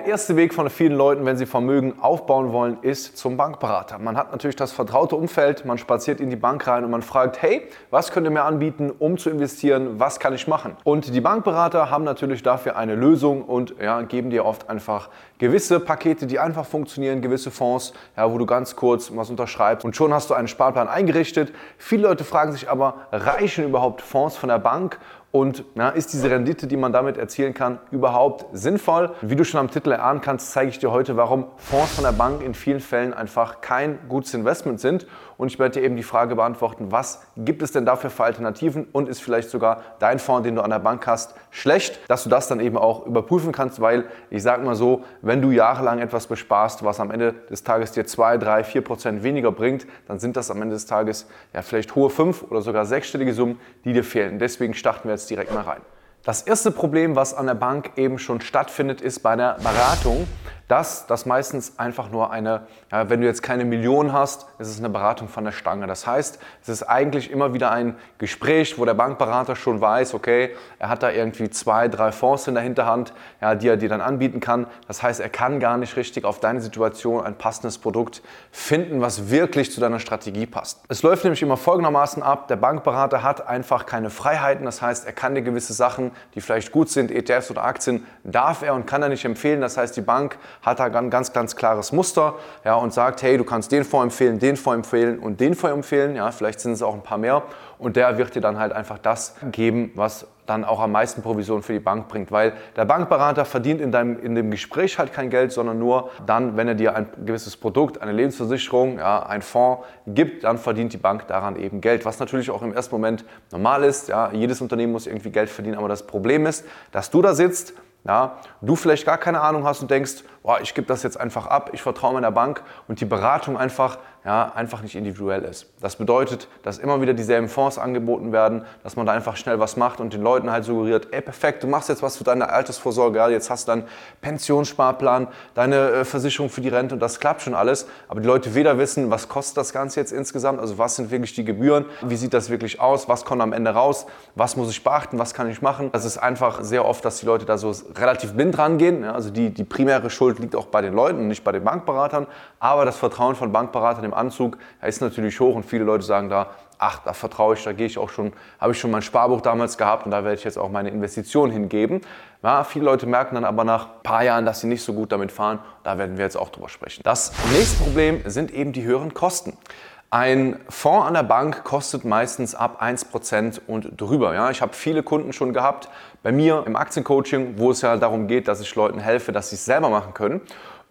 Der erste Weg von vielen Leuten, wenn sie Vermögen aufbauen wollen, ist zum Bankberater. Man hat natürlich das vertraute Umfeld, man spaziert in die Bank rein und man fragt, hey, was könnt ihr mir anbieten, um zu investieren, was kann ich machen? Und die Bankberater haben natürlich dafür eine Lösung und ja, geben dir oft einfach gewisse Pakete, die einfach funktionieren, gewisse Fonds, ja, wo du ganz kurz was unterschreibst und schon hast du einen Sparplan eingerichtet. Viele Leute fragen sich aber, reichen überhaupt Fonds von der Bank? Und ja, ist diese Rendite, die man damit erzielen kann, überhaupt sinnvoll? Wie du schon am Titel erahnen kannst, zeige ich dir heute, warum Fonds von der Bank in vielen Fällen einfach kein gutes Investment sind. Und ich werde dir eben die Frage beantworten, was gibt es denn dafür für Alternativen und ist vielleicht sogar dein Fonds, den du an der Bank hast, schlecht, dass du das dann eben auch überprüfen kannst, weil ich sage mal so, wenn du jahrelang etwas besparst, was am Ende des Tages dir 2, 3, 4 Prozent weniger bringt, dann sind das am Ende des Tages ja vielleicht hohe fünf oder sogar sechsstellige Summen, die dir fehlen. Deswegen starten wir jetzt direkt mal rein. Das erste Problem, was an der Bank eben schon stattfindet, ist bei der Beratung, dass das meistens einfach nur eine, ja, wenn du jetzt keine Million hast, ist es eine Beratung von der Stange. Das heißt, es ist eigentlich immer wieder ein Gespräch, wo der Bankberater schon weiß, okay, er hat da irgendwie zwei, drei Fonds in der Hinterhand, ja, die er dir dann anbieten kann. Das heißt, er kann gar nicht richtig auf deine Situation ein passendes Produkt finden, was wirklich zu deiner Strategie passt. Es läuft nämlich immer folgendermaßen ab, der Bankberater hat einfach keine Freiheiten, das heißt, er kann dir gewisse Sachen, die vielleicht gut sind, ETFs oder Aktien, darf er und kann er nicht empfehlen. Das heißt, die Bank hat da ein ganz, ganz klares Muster ja, und sagt, hey, du kannst den Fonds empfehlen, den Fonds empfehlen und den Fonds empfehlen. Ja, vielleicht sind es auch ein paar mehr. Und der wird dir dann halt einfach das geben, was dann auch am meisten Provision für die Bank bringt. Weil der Bankberater verdient in, deinem, in dem Gespräch halt kein Geld, sondern nur dann, wenn er dir ein gewisses Produkt, eine Lebensversicherung, ja, ein Fonds gibt, dann verdient die Bank daran eben Geld. Was natürlich auch im ersten Moment normal ist. Ja, jedes Unternehmen muss irgendwie Geld verdienen. Aber das Problem ist, dass du da sitzt, ja, du vielleicht gar keine Ahnung hast und denkst, boah, ich gebe das jetzt einfach ab, ich vertraue meiner Bank und die Beratung einfach ja, einfach nicht individuell ist. Das bedeutet, dass immer wieder dieselben Fonds angeboten werden, dass man da einfach schnell was macht und den Leuten halt suggeriert, ey perfekt, du machst jetzt was für deine Altersvorsorge, ja, jetzt hast du deinen Pensionssparplan, deine äh, Versicherung für die Rente und das klappt schon alles. Aber die Leute weder wissen, was kostet das Ganze jetzt insgesamt, also was sind wirklich die Gebühren, wie sieht das wirklich aus, was kommt am Ende raus, was muss ich beachten, was kann ich machen. Das ist einfach sehr oft, dass die Leute da so relativ blind rangehen. Ja, also die, die primäre Schuld liegt auch bei den Leuten und nicht bei den Bankberatern, aber das Vertrauen von Bankberatern im Anzug ist natürlich hoch und viele Leute sagen da, ach, da vertraue ich, da gehe ich auch schon, habe ich schon mein Sparbuch damals gehabt und da werde ich jetzt auch meine Investition hingeben. Ja, viele Leute merken dann aber nach ein paar Jahren, dass sie nicht so gut damit fahren. Da werden wir jetzt auch drüber sprechen. Das nächste Problem sind eben die höheren Kosten. Ein Fonds an der Bank kostet meistens ab 1% und drüber. Ja, ich habe viele Kunden schon gehabt bei mir im Aktiencoaching, wo es ja darum geht, dass ich Leuten helfe, dass sie es selber machen können.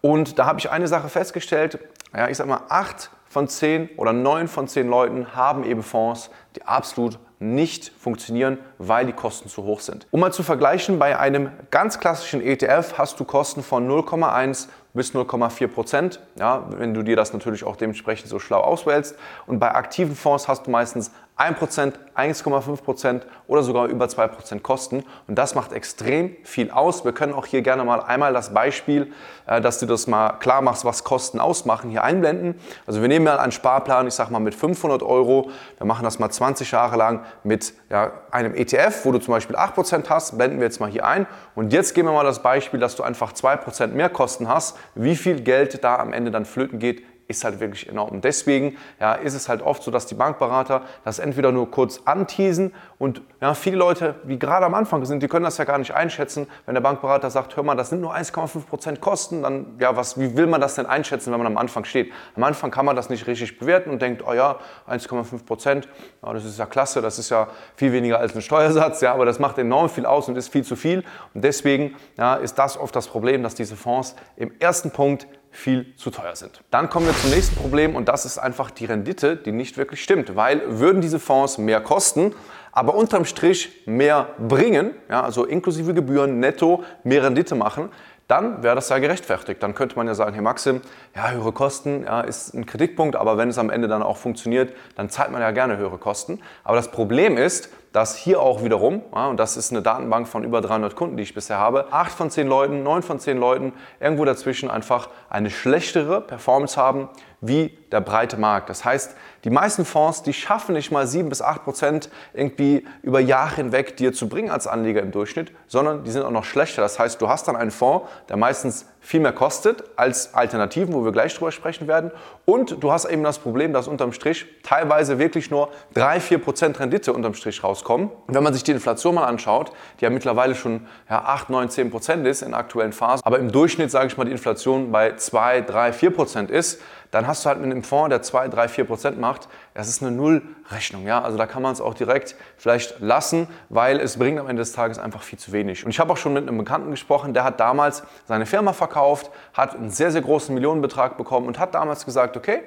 Und da habe ich eine Sache festgestellt, ja, ich sag mal, acht von zehn oder neun von zehn Leuten haben eben Fonds, die absolut nicht funktionieren, weil die Kosten zu hoch sind. Um mal zu vergleichen, bei einem ganz klassischen ETF hast du Kosten von 0,1 bis 0,4 Prozent, ja, wenn du dir das natürlich auch dementsprechend so schlau auswählst. Und bei aktiven Fonds hast du meistens 1%, 1,5% oder sogar über 2% Kosten. Und das macht extrem viel aus. Wir können auch hier gerne mal einmal das Beispiel, äh, dass du das mal klar machst, was Kosten ausmachen, hier einblenden. Also wir nehmen mal einen Sparplan, ich sage mal mit 500 Euro. Wir machen das mal 20 Jahre lang mit ja, einem ETF, wo du zum Beispiel 8% hast. Blenden wir jetzt mal hier ein. Und jetzt geben wir mal das Beispiel, dass du einfach 2% mehr Kosten hast. Wie viel Geld da am Ende dann flöten geht, ist halt wirklich enorm. Und deswegen ja, ist es halt oft so, dass die Bankberater das entweder nur kurz anteasen und ja, viele Leute, die gerade am Anfang sind, die können das ja gar nicht einschätzen. Wenn der Bankberater sagt, hör mal, das sind nur 1,5 Prozent Kosten, dann ja, was, wie will man das denn einschätzen, wenn man am Anfang steht? Am Anfang kann man das nicht richtig bewerten und denkt, oh ja, 1,5 Prozent, ja, das ist ja klasse, das ist ja viel weniger als ein Steuersatz, ja, aber das macht enorm viel aus und ist viel zu viel. Und deswegen ja, ist das oft das Problem, dass diese Fonds im ersten Punkt viel zu teuer sind. Dann kommen wir zum nächsten Problem und das ist einfach die Rendite, die nicht wirklich stimmt, weil würden diese Fonds mehr kosten, aber unterm Strich mehr bringen, ja, also inklusive Gebühren netto mehr Rendite machen, dann wäre das ja gerechtfertigt. Dann könnte man ja sagen, hey Maxim, ja, höhere Kosten ja, ist ein Kritikpunkt, aber wenn es am Ende dann auch funktioniert, dann zahlt man ja gerne höhere Kosten. Aber das Problem ist, dass hier auch wiederum, ja, und das ist eine Datenbank von über 300 Kunden, die ich bisher habe, 8 von 10 Leuten, 9 von 10 Leuten irgendwo dazwischen einfach eine schlechtere Performance haben wie der breite Markt. Das heißt, die meisten Fonds, die schaffen nicht mal 7 bis 8 Prozent irgendwie über Jahre hinweg dir zu bringen als Anleger im Durchschnitt, sondern die sind auch noch schlechter. Das heißt, du hast dann einen Fonds, der meistens viel mehr kostet als Alternativen, wo wir gleich drüber sprechen werden. Und du hast eben das Problem, dass unterm Strich teilweise wirklich nur 3, 4 Prozent Rendite unterm Strich rauskommen. Wenn man sich die Inflation mal anschaut, die ja mittlerweile schon ja, 8, 9, 10 Prozent ist in aktuellen Phasen, aber im Durchschnitt, sage ich mal, die Inflation bei 2, 3, 4 Prozent ist, dann hast du halt mit einem Fonds, der 2, 3, 4 Prozent macht, das ist eine Nullrechnung. Ja? Also da kann man es auch direkt vielleicht lassen, weil es bringt am Ende des Tages einfach viel zu wenig. Und ich habe auch schon mit einem Bekannten gesprochen, der hat damals seine Firma verkauft, hat einen sehr, sehr großen Millionenbetrag bekommen und hat damals gesagt, okay,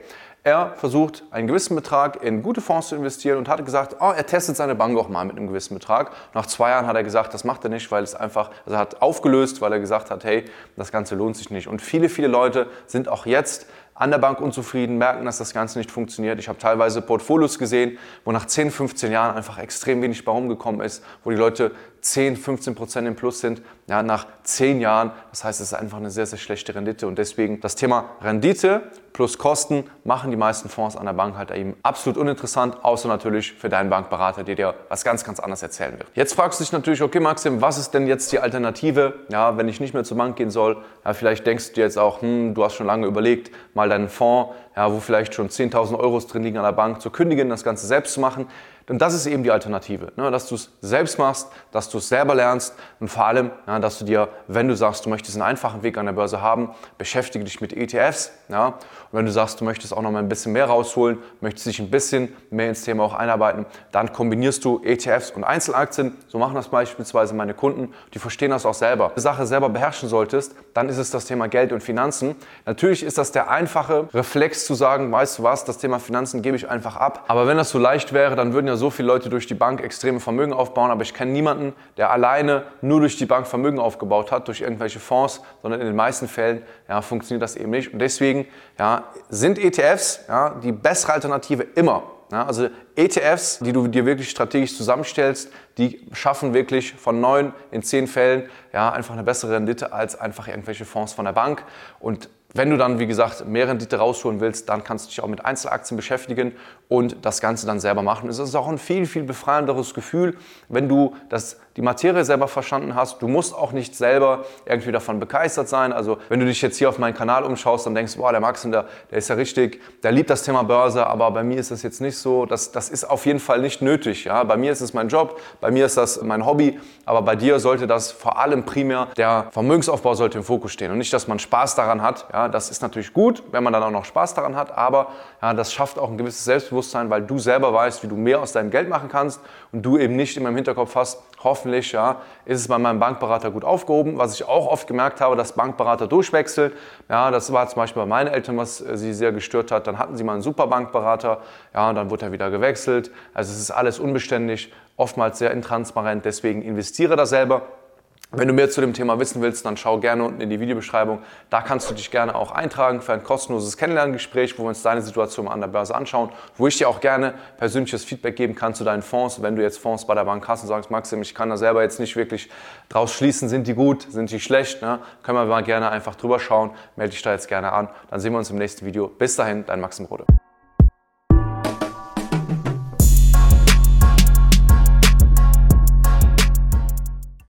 er versucht einen gewissen Betrag in gute Fonds zu investieren und hat gesagt, oh, er testet seine Bank auch mal mit einem gewissen Betrag. Nach zwei Jahren hat er gesagt, das macht er nicht, weil es einfach, also er hat aufgelöst, weil er gesagt hat, hey, das Ganze lohnt sich nicht. Und viele, viele Leute sind auch jetzt an der Bank unzufrieden, merken, dass das Ganze nicht funktioniert. Ich habe teilweise Portfolios gesehen, wo nach 10, 15 Jahren einfach extrem wenig bei rumgekommen ist, wo die Leute 10, 15 Prozent im Plus sind, ja, nach 10 Jahren. Das heißt, es ist einfach eine sehr, sehr schlechte Rendite. Und deswegen das Thema Rendite plus Kosten machen die meisten Fonds an der Bank halt eben absolut uninteressant, außer natürlich für deinen Bankberater, der dir was ganz, ganz anderes erzählen wird. Jetzt fragst du dich natürlich, okay, Maxim, was ist denn jetzt die Alternative, ja, wenn ich nicht mehr zur Bank gehen soll? Ja, vielleicht denkst du dir jetzt auch, hm, du hast schon lange überlegt, mal deinen Fonds, ja, wo vielleicht schon 10.000 Euro drin liegen an der Bank, zu kündigen, das Ganze selbst zu machen. Denn das ist eben die Alternative, ne? dass du es selbst machst, dass du es selber lernst und vor allem, ja, dass du dir, wenn du sagst, du möchtest einen einfachen Weg an der Börse haben, beschäftige dich mit ETFs. Ja? Und wenn du sagst, du möchtest auch noch mal ein bisschen mehr rausholen, möchtest dich ein bisschen mehr ins Thema auch einarbeiten, dann kombinierst du ETFs und Einzelaktien. So machen das beispielsweise meine Kunden, die verstehen das auch selber. Wenn du die Sache selber beherrschen solltest, dann ist es das Thema Geld und Finanzen. Natürlich ist das der einfache Reflex zu sagen, weißt du was, das Thema Finanzen gebe ich einfach ab. Aber wenn das so leicht wäre, dann würden ja so viele Leute durch die Bank extreme Vermögen aufbauen, aber ich kenne niemanden, der alleine nur durch die Bank Vermögen aufgebaut hat, durch irgendwelche Fonds, sondern in den meisten Fällen ja, funktioniert das eben nicht. Und deswegen ja, sind ETFs ja, die bessere Alternative immer. Ja, also ETFs, die du dir wirklich strategisch zusammenstellst, die schaffen wirklich von neun in zehn Fällen ja, einfach eine bessere Rendite als einfach irgendwelche Fonds von der Bank. Und wenn du dann, wie gesagt, mehr Rendite rausholen willst, dann kannst du dich auch mit Einzelaktien beschäftigen und das Ganze dann selber machen. Es ist auch ein viel, viel befreienderes Gefühl, wenn du das, die Materie selber verstanden hast. Du musst auch nicht selber irgendwie davon begeistert sein. Also wenn du dich jetzt hier auf meinen Kanal umschaust, dann denkst du, boah, der Max, der, der ist ja richtig, der liebt das Thema Börse, aber bei mir ist das jetzt nicht so. Das, das ist auf jeden Fall nicht nötig. Ja? Bei mir ist es mein Job, bei mir ist das mein Hobby, aber bei dir sollte das vor allem primär, der Vermögensaufbau sollte im Fokus stehen und nicht, dass man Spaß daran hat. Ja? das ist natürlich gut, wenn man dann auch noch Spaß daran hat, aber ja, das schafft auch ein gewisses Selbstbewusstsein, weil du selber weißt, wie du mehr aus deinem Geld machen kannst und du eben nicht immer im Hinterkopf hast, hoffentlich ja, ist es bei meinem Bankberater gut aufgehoben. Was ich auch oft gemerkt habe, dass Bankberater durchwechseln. Ja, das war zum Beispiel bei meinen Eltern, was äh, sie sehr gestört hat. Dann hatten sie mal einen super Bankberater, ja, und dann wurde er wieder gewechselt. Also es ist alles unbeständig, oftmals sehr intransparent. Deswegen investiere da selber. Wenn du mehr zu dem Thema wissen willst, dann schau gerne unten in die Videobeschreibung. Da kannst du dich gerne auch eintragen für ein kostenloses Kennenlerngespräch, wo wir uns deine Situation an der Börse anschauen, wo ich dir auch gerne persönliches Feedback geben kann zu deinen Fonds. Wenn du jetzt Fonds bei der Bank hast und sagst, Maxim, ich kann da selber jetzt nicht wirklich draus schließen, sind die gut, sind die schlecht, ne? können wir mal gerne einfach drüber schauen. Melde dich da jetzt gerne an. Dann sehen wir uns im nächsten Video. Bis dahin, dein Maxim Rode.